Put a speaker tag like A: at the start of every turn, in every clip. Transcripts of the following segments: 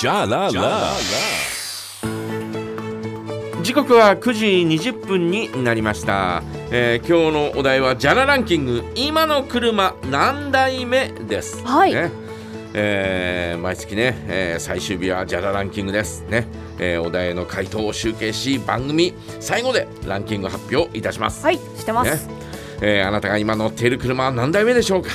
A: じゃらら
B: 時刻は9時20分になりました、えー今日のお題はジャラランキング今の車何台目です。
C: はい。
B: ね。えー毎月ね、えー最終日はジャラランキングです。ね、えーお題への回答を集計し番組最後でランキング発表いたします。
C: はいしてます、
B: ね。えーあなたが今乗っている車は何台目でしょうか、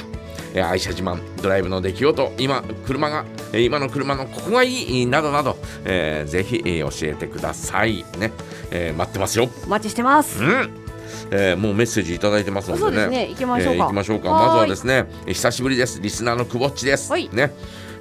B: えー愛車自慢ドライブの出来事今車が、えー今の車のここがいいなどなど、えーぜひ、えー教えてくださいね、えー待ってますよ
C: お待ちしてます
B: うんえーもうメッセージいただいてますのでね。
C: そうですね行きましょうか
B: えー行きましょうか。まずはですね、えー久しぶりです。リスナーのくぼっちです。
C: はい
B: ね。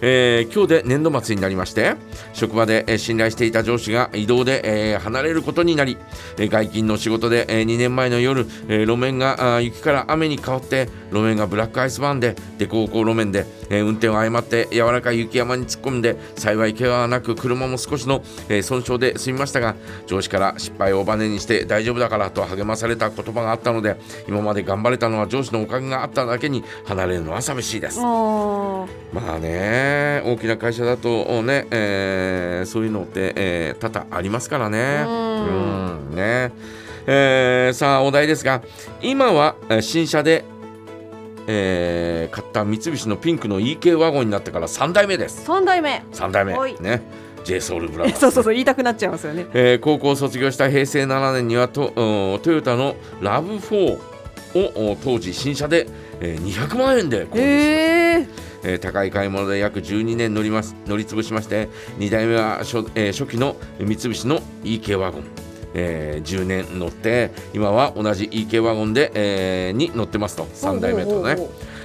B: えー今日で年度末になりまして職場で、えー信頼していた上司が異動で、えー離れることになり、えー外勤の仕事で、え2年前の夜、えー路面が雪から雨に変わって路面がブラックアイスバーンで凸凹路面で、えー運転を誤って柔らかい雪山に突っ込んで幸い怪我はなく車も少しの、えー損傷で済みましたが上司から失敗をバネにして大丈夫だからと励まされた言葉があったので今まで頑張れたのは上司のおかげがあっただけに離れるのは寂しいです。まあね大きな会社だとね、えーそういうのって、えー多々ありますからね。
C: うん。
B: うんね。えーさあお題ですが今はえー新車で、えー買った三菱のピンクの EK ワゴンになってから3代目です。
C: 三代目。
B: 3代目。
C: はい。
B: ね。j ソ o ルブラザーズ。
C: そうそうそう言いたくなっちゃいますよね。
B: えー高校を卒業した平成7年にはとうんトヨタのラブ4をお当時新車で、えー200万円で購入しました。
C: へえ
B: えー高い買い物で約12年乗ります乗り潰しまして2台目は初,、えー初期の三菱の EK ワゴン、えー10年乗って今は同じ EK ワゴンで、えーに乗ってますと3台目とね。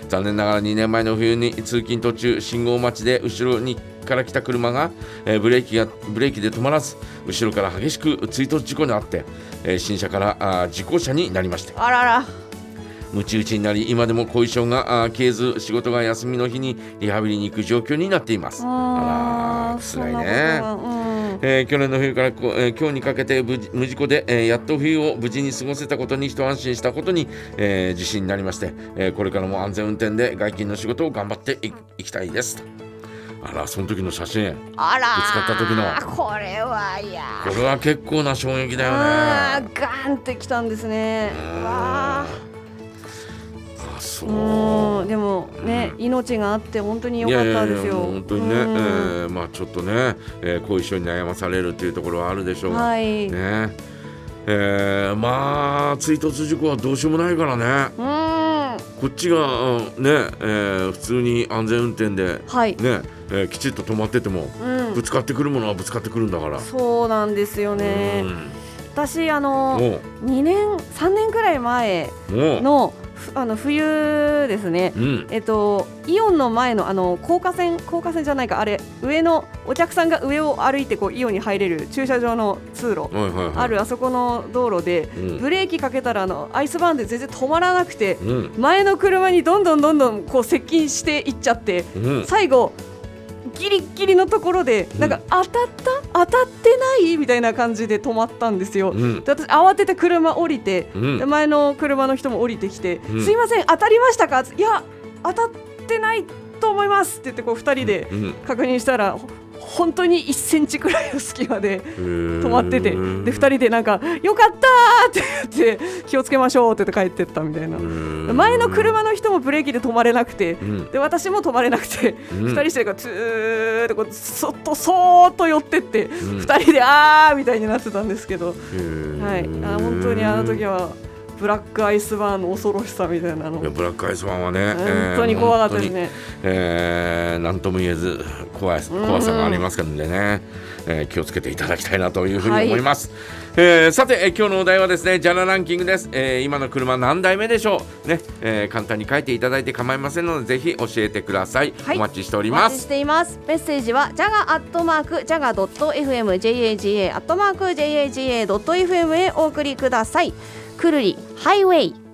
B: 残念ながら2年前の冬に通勤途中信号待ちで後ろにから来た車が、えーブレーキがブレーキで止まらず後ろから激しく追突事故に遭って、えー新車からあー事故車になりました
C: あらら
B: ムチ打ちになり今でも後遺症が消えず仕事が休みの日にリハビリに行く状況になっています。あら辛いね。
C: うん。
B: えー去年の冬からこ、えー今日にかけて無事故で、えーやっと冬を無事に過ごせたことに一安心したことに、えー自信になりまして、えーこれからも安全運転で外勤の仕事を頑張っていいきたいです。とあらその時の写真
C: あら
B: ぶつかった時の。
C: これは。いや
B: これは結構な衝撃だよ
C: あ
B: ね
C: ーガーンってきたんですね。
B: うん。
C: わ
B: あそ
C: ー
B: う。
C: うんでもね
B: うん。
C: 命があって本当に良かったですよ。
B: 本当にね、え
C: うん。
B: ーまあちょっとね、えー後遺症に悩まされるというところはあるでしょうが、
C: はい。
B: ね。えーまあ追突事故はどうしようもないからね。
C: うん。
B: こっちがうんね、えー普通に安全運転で
C: はい。
B: ね、えーきちっと止まってても
C: うん。
B: ぶつかってくるものはぶつかってくるんだから。
C: そうなんですよね。私あの
B: も
C: 2年3年くらい前のふあの冬ですね。
B: うん。
C: えっと、イオンの前のあの高架線高架線じゃないかあれ上のお客さんが上を歩いてこうイオンに入れる駐車場の通路、
B: はいはいはい、
C: あるあそこの道路で、
B: うん。
C: ブレーキかけたらあのアイスバーンで全然止まらなくて
B: うん。
C: 前の車にどんどんどんどんこう接近していっちゃって
B: うん。
C: 最後ギリギリのところで
B: うん。
C: なんか当たった？当たってない？みたいな感じで止まったんですよ。
B: うん。
C: で私慌てて車降りて、
B: うん。
C: で前の車の人も降りてきて、
B: うん
C: すいません当たりましたか？いや当たってないと思いますって言ってこう2人で
B: うん。
C: 確認したら、ほ本当に1センチくらいの隙間で
B: 止
C: 止まってて、で2人でなんかよかったーって言って気をつけましょうって言って帰ってったみたいな。前の車の人もブレーキで止まれなくて、
B: うん。
C: で私も止まれなくて、
B: うん。
C: 2人してこうツーってこうそっとそーっと寄ってって、
B: ん。
C: 2人であーみたいになってたんですけど、はい、あ本当にあの時はブラックアイスバーンの恐ろしさみたいなの。
B: ブラックアイスバーンはね、
C: 本当に怖かったですね。
B: えーなんとも言えず怖い怖さがありますのでね、えー気をつけていただきたいなというふうに思います、えーさて、えー今日のお題はですねジャラランキングです、えー今の車何台目でしょう。ね、えー簡単に書いていただいて構いませんのでぜひ教えてください、
C: はい。
B: お待ちしており
C: お
B: ます
C: しています。メッセージはジャガアットマークジャガドット FM JAGA アットマーク JAGA ドット FM へお送りくださいくるりハイウェイ。